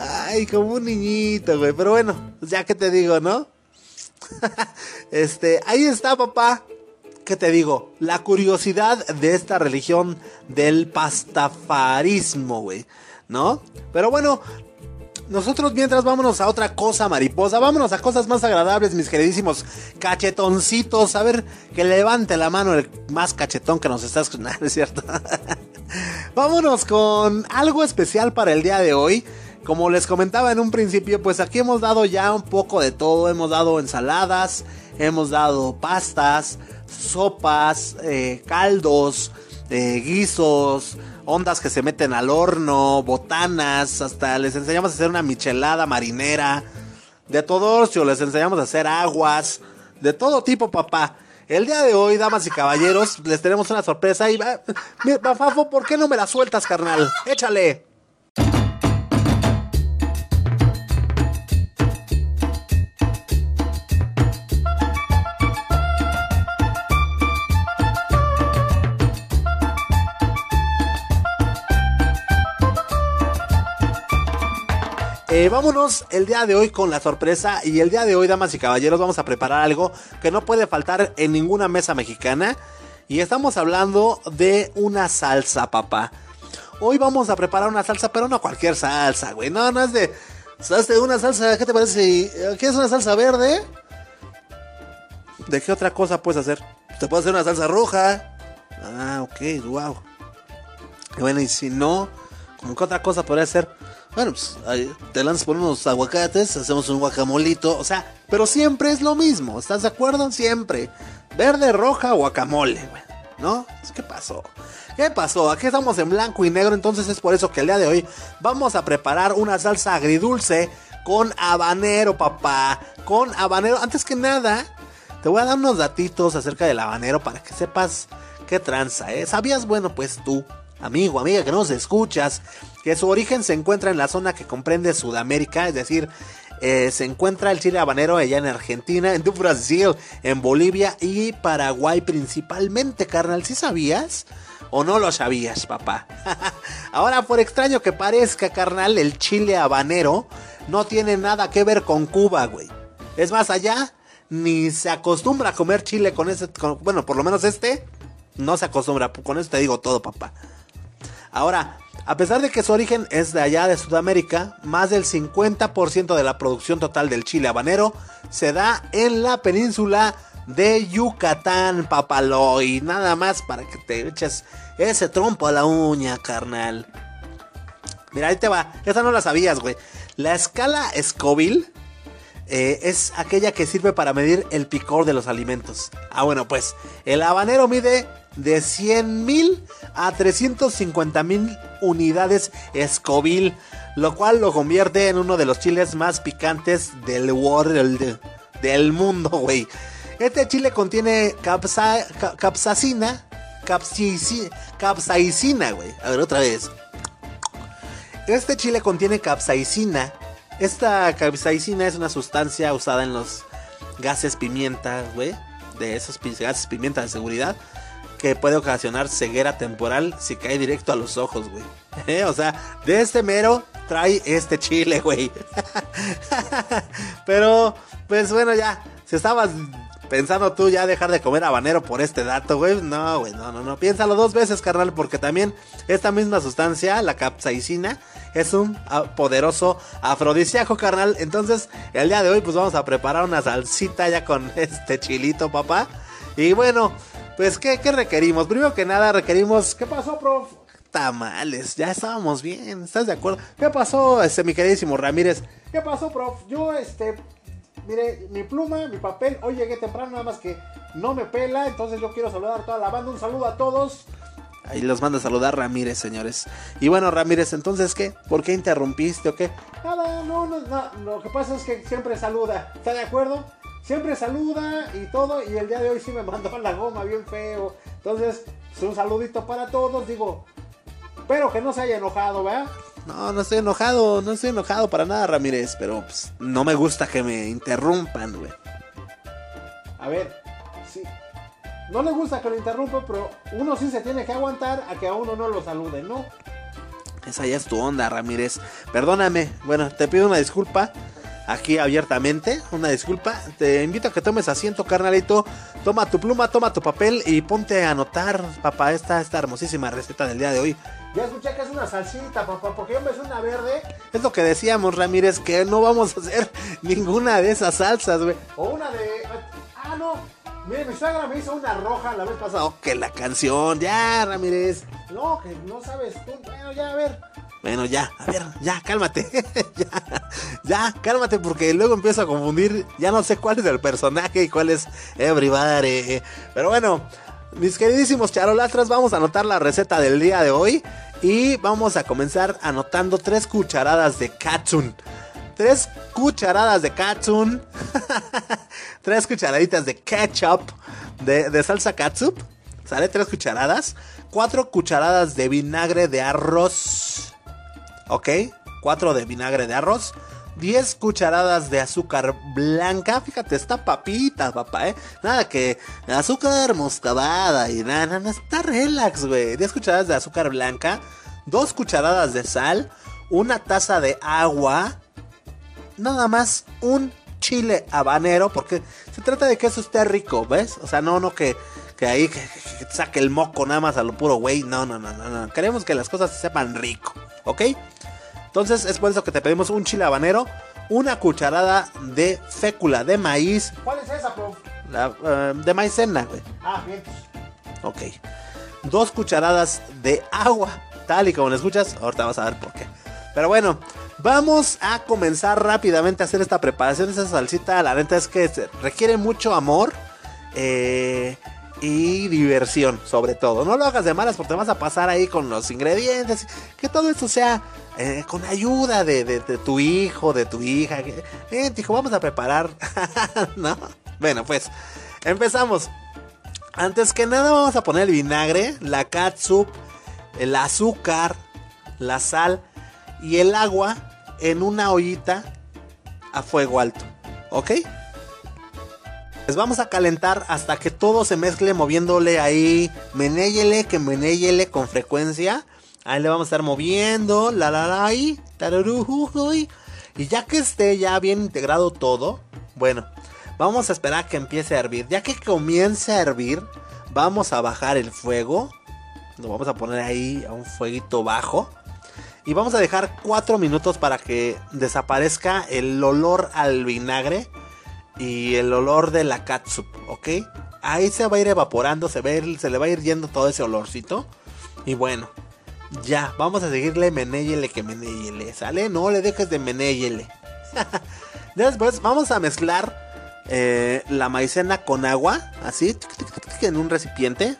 Ay, como un niñito, güey. Pero bueno, ya que te digo, ¿no? (laughs) este, ahí está, papá. ¿Qué te digo? La curiosidad de esta religión del pastafarismo, güey. ¿No? Pero bueno, nosotros mientras vámonos a otra cosa mariposa, vámonos a cosas más agradables, mis queridísimos cachetoncitos. A ver, que levante la mano el más cachetón que nos está escuchando, (laughs) ¿es cierto? (laughs) vámonos con algo especial para el día de hoy. Como les comentaba en un principio, pues aquí hemos dado ya un poco de todo. Hemos dado ensaladas, hemos dado pastas, sopas, eh, caldos, eh, guisos, ondas que se meten al horno, botanas, hasta les enseñamos a hacer una michelada marinera, de todo ocio, les enseñamos a hacer aguas, de todo tipo, papá. El día de hoy, damas y caballeros, les tenemos una sorpresa y va, (laughs) Fafo, ¿por qué no me la sueltas, carnal? Échale. Eh, vámonos el día de hoy con la sorpresa y el día de hoy, damas y caballeros, vamos a preparar algo que no puede faltar en ninguna mesa mexicana y estamos hablando de una salsa, papá. Hoy vamos a preparar una salsa, pero no cualquier salsa, güey. No, no es de... ¿Sabes de una salsa? ¿Qué te parece? ¿Quieres una salsa verde? ¿De qué otra cosa puedes hacer? Te puedo hacer una salsa roja. Ah, ok, wow. Bueno, y si no, como que otra cosa podría ser. Bueno, pues ahí te lanzas por unos aguacates, hacemos un guacamolito, o sea, pero siempre es lo mismo, ¿estás de acuerdo? Siempre. Verde, roja, guacamole. ¿No? ¿Qué pasó? ¿Qué pasó? Aquí estamos en blanco y negro, entonces es por eso que el día de hoy vamos a preparar una salsa agridulce con habanero, papá. Con habanero. Antes que nada, te voy a dar unos datitos acerca del habanero para que sepas qué tranza, ¿eh? ¿Sabías, bueno, pues tú, amigo, amiga que nos escuchas, que su origen se encuentra en la zona que comprende Sudamérica, es decir, eh, se encuentra el chile habanero allá en Argentina, en Brasil, en Bolivia y Paraguay principalmente, carnal. ¿Sí sabías? ¿O no lo sabías, papá? (laughs) Ahora, por extraño que parezca, carnal, el chile habanero no tiene nada que ver con Cuba, güey. Es más allá, ni se acostumbra a comer chile con ese, bueno, por lo menos este, no se acostumbra. Con eso te digo todo, papá. Ahora, a pesar de que su origen es de allá de Sudamérica, más del 50% de la producción total del chile habanero se da en la península de Yucatán, papaloy. Nada más para que te eches ese trompo a la uña, carnal. Mira, ahí te va. Esta no la sabías, güey. La escala Scoville eh, es aquella que sirve para medir el picor de los alimentos. Ah, bueno, pues el habanero mide de 100 mil a 350 mil unidades Scoville, lo cual lo convierte en uno de los chiles más picantes del world, del mundo, güey. Este chile contiene capsa, capsaicina, güey. A ver, otra vez. Este chile contiene capsaicina. Esta capsaicina es una sustancia usada en los gases pimienta, güey. De esos gases pimienta de seguridad. Que puede ocasionar ceguera temporal si cae directo a los ojos, güey. (laughs) Eh, O sea, de este mero trae este chile, güey. (laughs) Pero, pues bueno, ya. Si estabas pensando tú ya dejar de comer habanero por este dato, güey. No, güey, no, no, no. Piénsalo dos veces, carnal, porque también esta misma sustancia, la capsaicina, es un ah, poderoso afrodisíaco, carnal. Entonces, el día de hoy, pues vamos a preparar una salsita ya con este chilito, papá. Y bueno, pues, ¿qué, qué requerimos? Primero que nada, requerimos. ¿Qué pasó, prof? Tamales, ya estábamos bien, ¿estás de acuerdo? ¿Qué pasó, este, mi queridísimo Ramírez? ¿Qué pasó, prof? Yo, este, mire, mi pluma, mi papel, hoy llegué temprano, nada más que no me pela, entonces yo quiero saludar a toda la banda, un saludo a todos. Ahí los manda a saludar Ramírez, señores. Y bueno, Ramírez, entonces, ¿qué? ¿Por qué interrumpiste o qué? Nada, no, no, no, lo que pasa es que siempre saluda, ¿está de acuerdo? Siempre saluda y todo, y el día de hoy sí me mandó la goma bien feo. Entonces, pues, un saludito para todos, digo, Espero que no se haya enojado, ¿verdad? No, no estoy enojado, no estoy enojado para nada, Ramírez, pero pues, no me gusta que me interrumpan, güey. A ver, sí. No le gusta que lo interrumpa, pero uno sí se tiene que aguantar a que a uno no lo saluden, ¿no? Esa ya es tu onda, Ramírez. Perdóname, bueno, te pido una disculpa aquí abiertamente, una disculpa. Te invito a que tomes asiento, carnalito. Toma tu pluma, toma tu papel y ponte a anotar, papá, esta, esta hermosísima receta del día de hoy. Ya escuché que es una salsita, papá, porque yo me hice una verde. Es lo que decíamos, Ramírez, que no vamos a hacer (laughs) ninguna de esas salsas, güey. O una de... Ah, no. Mire, mi suegra me hizo una roja la vez pasada. Oh, que la canción. Ya, Ramírez. No, que no sabes tú. Bueno, ya, a ver. Bueno, ya, a ver, ya, cálmate. (laughs) ya, cálmate porque luego empiezo a confundir. Ya no sé cuál es el personaje y cuál es Everybody. Pero bueno, mis queridísimos charolastras, vamos a anotar la receta del día de hoy. Y vamos a comenzar anotando tres cucharadas de katsun. Tres cucharadas de katsun. (laughs) tres cucharaditas de ketchup. De, de salsa katsup. Sale tres cucharadas. Cuatro cucharadas de vinagre de arroz. Ok. Cuatro de vinagre de arroz. 10 cucharadas de azúcar blanca. Fíjate, está papita, papá, ¿eh? Nada que azúcar moscabada y nada, nada, está relax, güey. 10 cucharadas de azúcar blanca. 2 cucharadas de sal. Una taza de agua. Nada más un chile habanero. Porque se trata de que eso esté rico, ¿ves? O sea, no, no que, que ahí que, que saque el moco nada más a lo puro, güey. No, no, no, no, no. Queremos que las cosas sepan rico, ¿ok? Entonces es por eso que te pedimos un chile habanero, una cucharada de fécula de maíz. ¿Cuál es esa, prof? La, eh, de maicena, güey. Ah, bien. Ok. Dos cucharadas de agua. tal y como lo escuchas, ahorita vas a ver por qué. Pero bueno, vamos a comenzar rápidamente a hacer esta preparación. Esa salsita, la neta es que requiere mucho amor eh, y diversión, sobre todo. No lo hagas de malas porque te vas a pasar ahí con los ingredientes. Que todo esto sea eh, con ayuda de, de- tu hijo, de tu hija. Eh, vamos a preparar. (laughs) ¿No? Bueno, pues empezamos. Antes que nada vamos a poner el vinagre, la catsup, el azúcar, la sal y el agua en una ollita a fuego alto. ¿Ok? Les vamos a calentar hasta que todo se mezcle moviéndole ahí. Menéyele, que menéyele con frecuencia. Ahí le vamos a estar moviendo. La la la y. Y ya que esté ya bien integrado todo, bueno, vamos a esperar a que empiece a hervir. Ya que comience a hervir, vamos a bajar el fuego. Lo vamos a poner ahí a un fueguito bajo. Y vamos a dejar 4 minutos para que desaparezca el olor al vinagre y el olor de la catsup, ¿ok? Ahí se va a ir evaporando, se, va se le va a ir yendo todo ese olorcito. Y bueno, ya, vamos a seguirle menéyele que menéyele, ¿sale? No le dejes de menéyele. (laughs) Después vamos a mezclar eh, la maicena con agua, así, en un recipiente.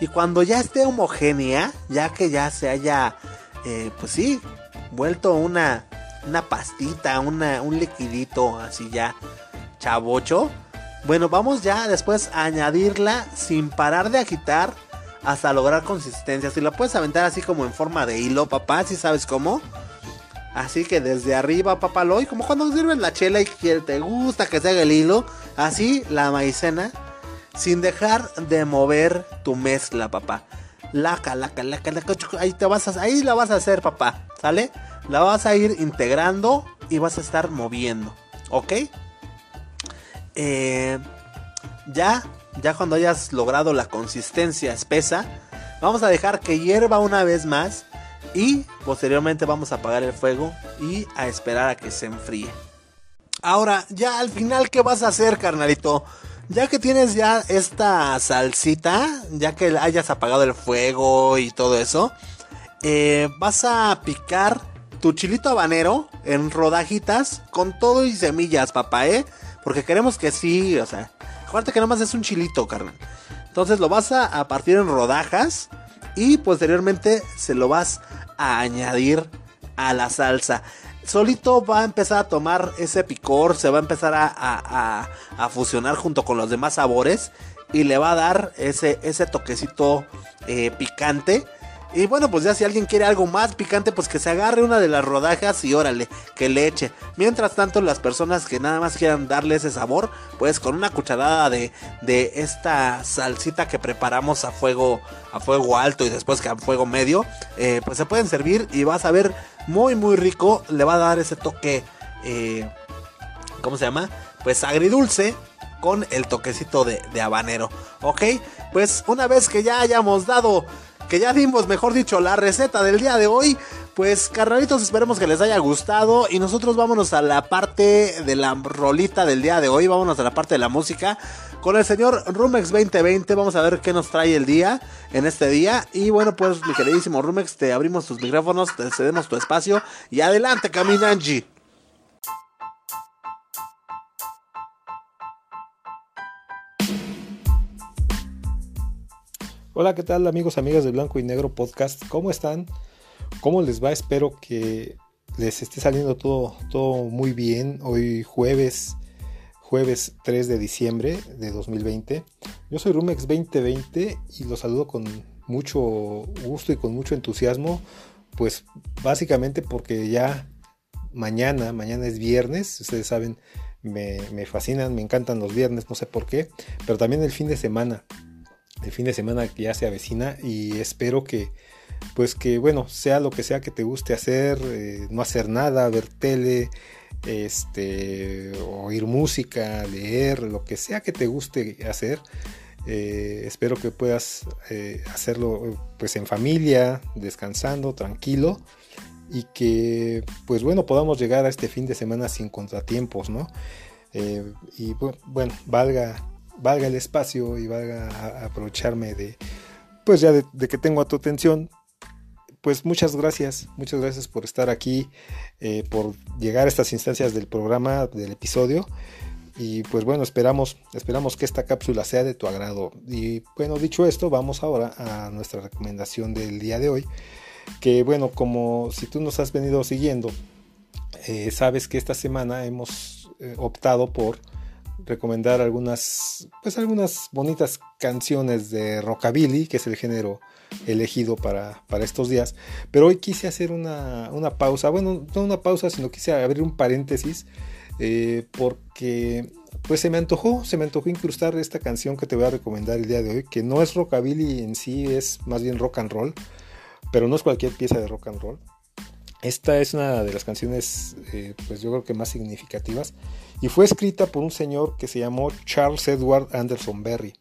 Y cuando ya esté homogénea, ya que ya se haya, eh, pues sí, vuelto una, una pastita, un liquidito así ya chavocho. Bueno, vamos ya después a añadirla sin parar de agitar hasta lograr consistencia. Si la puedes aventar así como en forma de hilo, papá, si sabes cómo. Así que desde arriba, papá, lo y como cuando sirves la chela y que te gusta que se haga el hilo, así la maicena, sin dejar de mover tu mezcla, papá. Laca, laca, laca, laca, ahí te vas a, ahí la vas a hacer, papá, ¿sale? La vas a ir integrando y vas a estar moviendo, ¿ok? Eh, ya, ya cuando hayas logrado la consistencia espesa, vamos a dejar que hierva una vez más y posteriormente vamos a apagar el fuego y a esperar a que se enfríe. Ahora, ya al final, ¿qué vas a hacer, carnalito? Ya que tienes ya esta salsita, ya que hayas apagado el fuego y todo eso, eh, vas a picar tu chilito habanero en rodajitas con todo y semillas, papá, ¿eh? Porque queremos que sí, o sea, acuérdate que nomás es un chilito, carnal. Entonces lo vas a, a partir en rodajas y posteriormente se lo vas a añadir a la salsa. Solito va a empezar a tomar ese picor, se va a empezar a, a- a- fusionar junto con los demás sabores y le va a dar ese, ese toquecito eh, picante. Y bueno, pues ya si alguien quiere algo más picante, pues que se agarre una de las rodajas y órale, que le eche. Mientras tanto, las personas que nada más quieran darle ese sabor, pues con una cucharada de, de esta salsita que preparamos a fuego, a fuego alto y después que a fuego medio, eh, pues se pueden servir y vas a ver muy muy rico. Le va a dar ese toque, eh, ¿cómo se llama? Pues agridulce con el toquecito de, de habanero. Ok, pues una vez que ya hayamos dado, que ya dimos, mejor dicho, la receta del día de hoy, pues carnalitos, esperemos que les haya gustado. Y nosotros vámonos a la parte de la rolita del día de hoy, vámonos a la parte de la música. Con el señor Rumex 2020, vamos a ver qué nos trae el día, en este día. Y bueno, pues mi queridísimo Rumex, te abrimos tus micrófonos, te cedemos tu espacio. Y adelante, Caminanji. Hola, ¿qué tal amigos, amigas de Blanco y Negro Podcast? ¿Cómo están? ¿Cómo les va? Espero que les esté saliendo todo, todo muy bien. Hoy jueves, jueves 3 de diciembre de 2020. Yo soy Rumex 2020 y los saludo con mucho gusto y con mucho entusiasmo. Pues básicamente porque ya mañana, mañana es viernes, ustedes saben, me, me fascinan, me encantan los viernes, no sé por qué, pero también el fin de semana el fin de semana que ya se avecina y espero que pues que bueno sea lo que sea que te guste hacer eh, no hacer nada ver tele este oír música leer lo que sea que te guste hacer eh, espero que puedas eh, hacerlo pues en familia descansando tranquilo y que pues bueno podamos llegar a este fin de semana sin contratiempos no y bu- bueno valga valga el espacio y valga a- aprovecharme de pues ya de, que tengo a tu atención pues muchas gracias, muchas gracias por estar aquí, eh, por llegar a estas instancias del programa, del episodio. Y pues bueno, esperamos, esperamos que esta cápsula sea de tu agrado. Y bueno, dicho esto, vamos ahora a nuestra recomendación del día de hoy. Que bueno, como si tú nos has venido siguiendo, eh, sabes que esta semana hemos eh, optado por recomendar algunas, pues algunas bonitas canciones de rockabilly, que es el género elegido para, para estos días. Pero hoy quise hacer una, una pausa, bueno, no una pausa, sino quise abrir un paréntesis eh, porque pues se me antojó, se me antojó incrustar esta canción que te voy a recomendar el día de hoy, que no es rockabilly en sí, es más bien rock and roll, pero no es cualquier pieza de rock and roll. Esta es una de las canciones, eh, pues yo creo que más significativas, y fue escrita por un señor que se llamó Charles Edward Anderson Berry.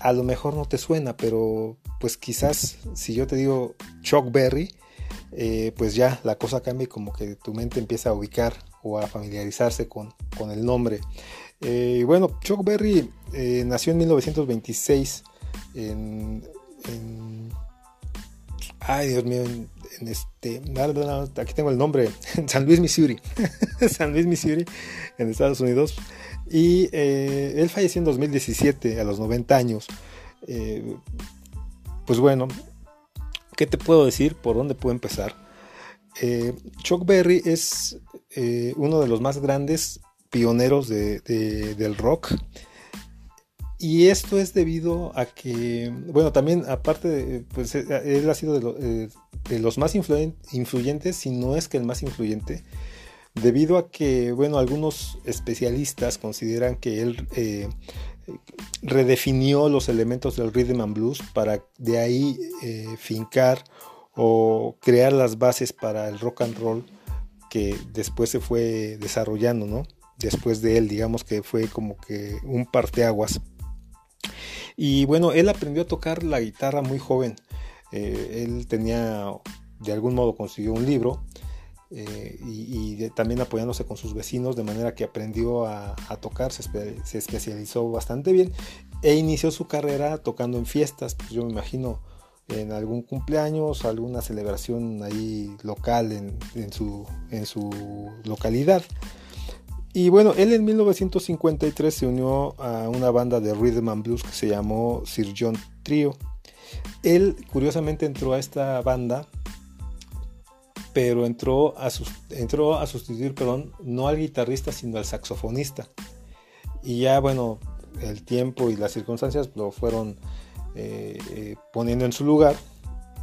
A lo mejor no te suena, pero pues quizás si yo te digo Chuck Berry, eh, pues ya la cosa cambia y como que tu mente empieza a ubicar o a familiarizarse con, con el nombre. Eh, bueno, Chuck Berry eh, nació en 1926 en, ay Dios mío, en, en este, no, aquí tengo el nombre, (laughs) en San Luis, Missouri, (laughs) San Luis, Missouri, en Estados Unidos. Y eh, él falleció en 2017 a los 90 años. Eh, pues bueno, ¿qué te puedo decir? ¿Por dónde puedo empezar? Eh, Chuck Berry es uno de los más grandes pioneros de- del rock. Y esto es debido a que, bueno, también aparte, de, pues eh, él ha sido de, eh, de los más influyentes, si no es que el más influyente, debido a que, bueno, algunos especialistas consideran que él eh, redefinió los elementos del rhythm and blues para de ahí fincar o crear las bases para el rock and roll que después se fue desarrollando, ¿no? Después de él, digamos que fue como que un parteaguas. Y bueno, él aprendió a tocar la guitarra muy joven. Eh, él tenía, de algún modo consiguió un libro eh, y, también apoyándose con sus vecinos, de manera que aprendió a, tocar, se, espe- se especializó bastante bien e inició su carrera tocando en fiestas. Pues yo me imagino en algún cumpleaños, alguna celebración ahí local en su localidad. Y bueno, él en 1953 se unió a una banda de rhythm and blues que se llamó Sir John Trio. Él curiosamente entró a esta banda, pero entró a, entró a sustituir, perdón, no al guitarrista, sino al saxofonista. Y ya, bueno, el tiempo y las circunstancias lo fueron eh, eh, poniendo en su lugar.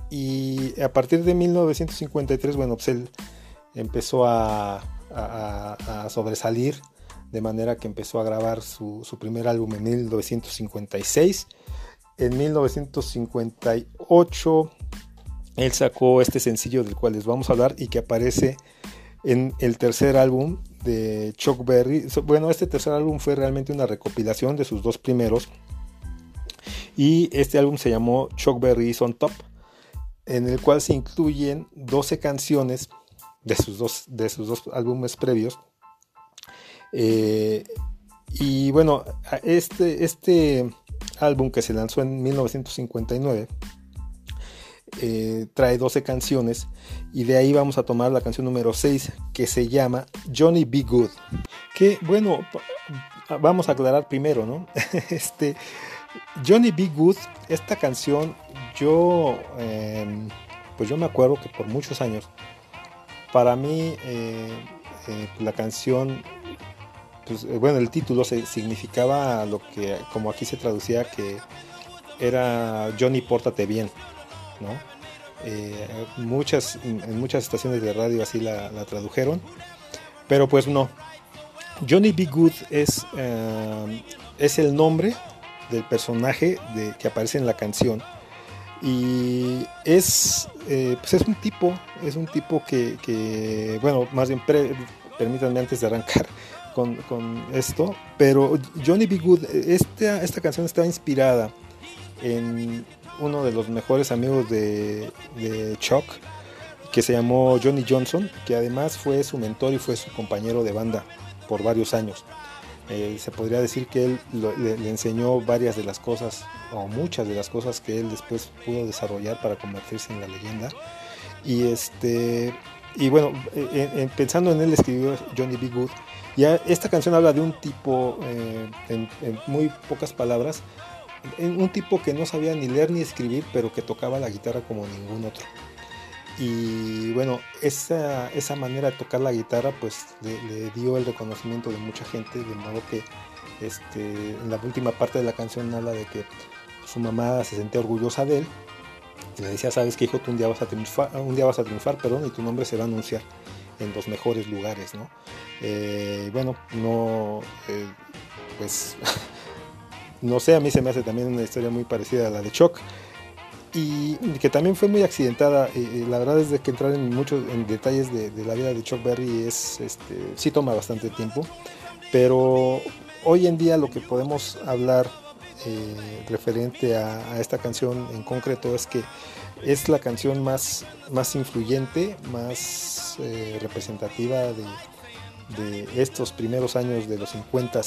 Y a partir de 1953, bueno, pues él empezó a, a- sobresalir de manera que empezó a grabar su, su primer álbum en 1956. En 1958 él sacó este sencillo del cual les vamos a hablar y que aparece en el tercer álbum de Chuck Berry. Bueno, este tercer álbum fue realmente una recopilación de sus dos primeros. Y este álbum se llamó Chuck Berry on Top, en el cual se incluyen 12 canciones de sus dos, de sus dos álbumes previos. Eh, y bueno, este, este álbum que se lanzó en 1959 eh, trae 12 canciones y de ahí vamos a tomar la canción número 6 que se llama Johnny Be Good. Que bueno, vamos a aclarar primero, ¿no? (laughs) este Johnny Be Good, esta canción yo eh, pues yo me acuerdo que por muchos años para mí eh, eh, la canción pues, eh, bueno el título significaba lo que como aquí se traducía que era Johnny pórtate bien ¿no? Muchas, en muchas estaciones de radio así la, tradujeron, pero pues no. Johnny B. Good es, es el nombre del personaje que aparece en la canción y es, eh, pues es un tipo, es un tipo que, bueno, más bien permítanme antes de arrancar (laughs) con, con esto, pero Johnny B. Good, esta, esta canción está inspirada en uno de los mejores amigos de, de Chuck, que se llamó Johnny Johnson, que además fue su mentor y fue su compañero de banda por varios años. Eh, se podría decir que él le, enseñó varias de las cosas, o muchas de las cosas que él después pudo desarrollar para convertirse en la leyenda. Y este y bueno, eh, eh, pensando en él escribió Johnny B. Good. Ya esta canción habla de un tipo, en, en muy pocas palabras, un tipo que no sabía ni leer ni escribir, pero que tocaba la guitarra como ningún otro. Y bueno, esa, esa manera de tocar la guitarra pues le, dio el reconocimiento de mucha gente, de modo que este, en la última parte de la canción habla de que su mamá se sentía orgullosa de él y le decía, sabes que hijo, tú un día vas a triunfar, un día vas a triunfar, perdón, y tu nombre se va a anunciar en los mejores lugares, ¿no? Eh, bueno, no, eh, pues, (laughs) no sé, a mí se me hace también una historia muy parecida a la de Chuck y que también fue muy accidentada. eh, eh, la verdad es que entrar en muchos en detalles de, la vida de Chuck Berry es, este, sí toma bastante tiempo, pero hoy en día lo que podemos hablar eh, referente a, esta canción en concreto es que es la canción más, más influyente, más representativa de, de estos primeros años de los 50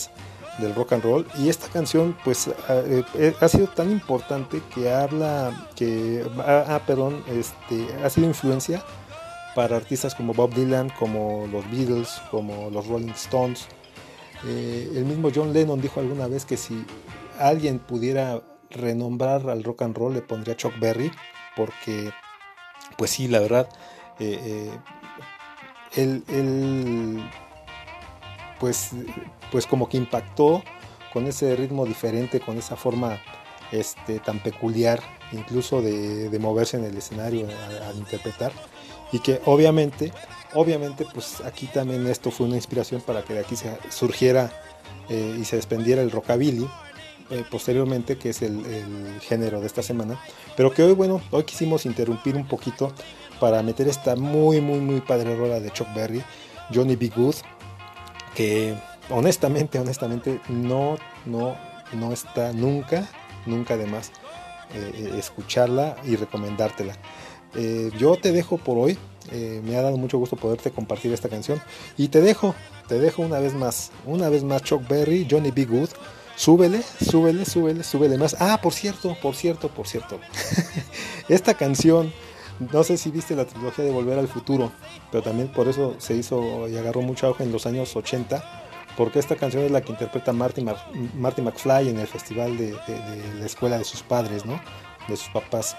del rock and roll. Y esta canción pues ha, eh, ha sido tan importante que habla que ah, ah, perdón este ha sido influencia para artistas como Bob Dylan como los Beatles como los Rolling Stones. Eh, el mismo John Lennon dijo alguna vez que si alguien pudiera renombrar al rock and roll le pondría Chuck Berry porque pues sí la verdad eh, eh, él pues, pues como que impactó con ese ritmo diferente, con esa forma este, tan peculiar, incluso de, de moverse en el escenario al interpretar. Y que obviamente, obviamente, pues aquí también esto fue una inspiración para que de aquí se surgiera eh, y se desprendiera el rockabilly. eh, posteriormente, que es el, el género de esta semana, pero que hoy, bueno, hoy quisimos interrumpir un poquito para meter esta muy, muy, muy padre rola de Chuck Berry, Johnny B. Good, que honestamente, honestamente, no, no, no está nunca, nunca de más eh, escucharla y recomendártela. Eh, yo te dejo por hoy, eh, me ha dado mucho gusto poderte compartir esta canción y te dejo, te dejo una vez más, una vez más Chuck Berry, Johnny B. Good. Súbele, súbele, súbele, súbele más. Ah, por cierto, por cierto, por cierto. (laughs) Esta canción, no sé si viste la trilogía de Volver al Futuro, pero también por eso se hizo y agarró mucho auge en los años 80, porque esta canción es la que interpreta Marty, Mar- Marty McFly en el festival de, la escuela de sus padres, ¿no? De sus papás.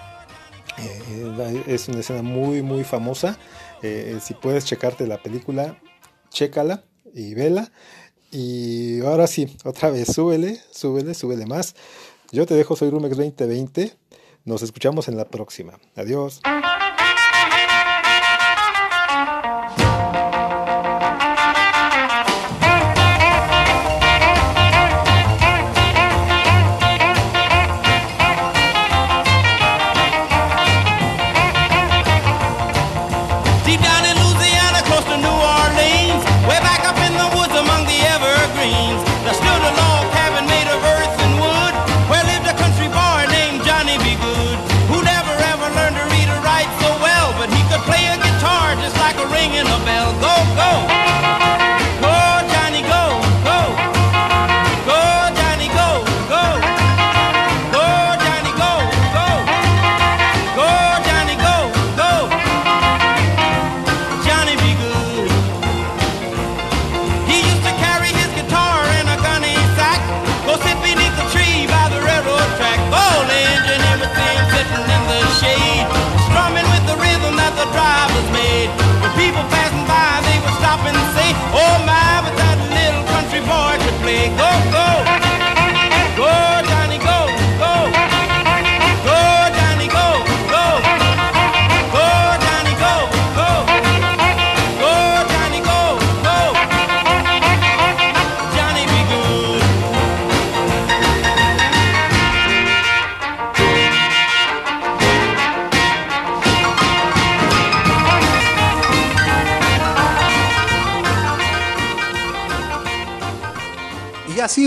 Eh, eh, es una escena muy, muy famosa. Eh, si puedes checarte la película, chécala y vela. Y ahora sí, otra vez, súbele, súbele, súbele más. Yo te dejo, soy Rumex 2020. Nos escuchamos en la próxima. Adiós.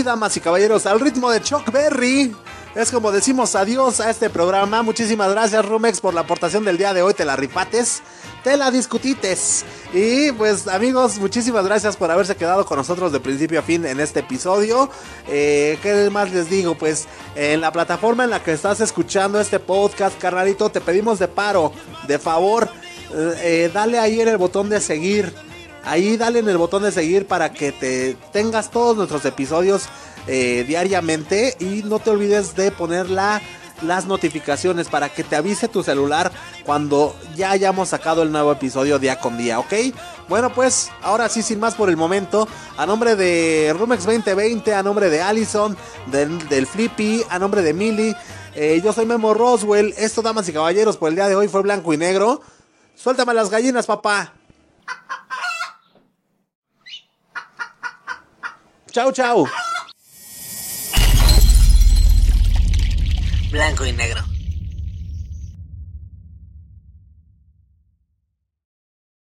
Damas y caballeros, al ritmo de Chuck Berry. Es como decimos adiós a este programa. Muchísimas gracias, Rumex, por la aportación del día de hoy. Te la ripates, te la discutites. Y pues, amigos, muchísimas gracias por haberse quedado con nosotros de principio a fin en este episodio. Eh, ¿Qué más les digo? Pues, en la plataforma en la que estás escuchando este podcast, carnalito, te pedimos de paro, de favor eh, dale ahí en el botón de seguir. Ahí dale en el botón de seguir para que te tengas todos nuestros episodios eh, diariamente y no te olvides de poner la- las notificaciones para que te avise tu celular cuando ya hayamos sacado el nuevo episodio día con día, ¿ok? Bueno, pues ahora sí, sin más por el momento, a nombre de Rumex 2020, a nombre de Allison, del, del Flippy, a nombre de Millie, eh, yo soy Memo Roswell. Esto, damas y caballeros, por el día de hoy fue blanco y negro. Suéltame las gallinas, papá. Chau, chau. Blanco y negro.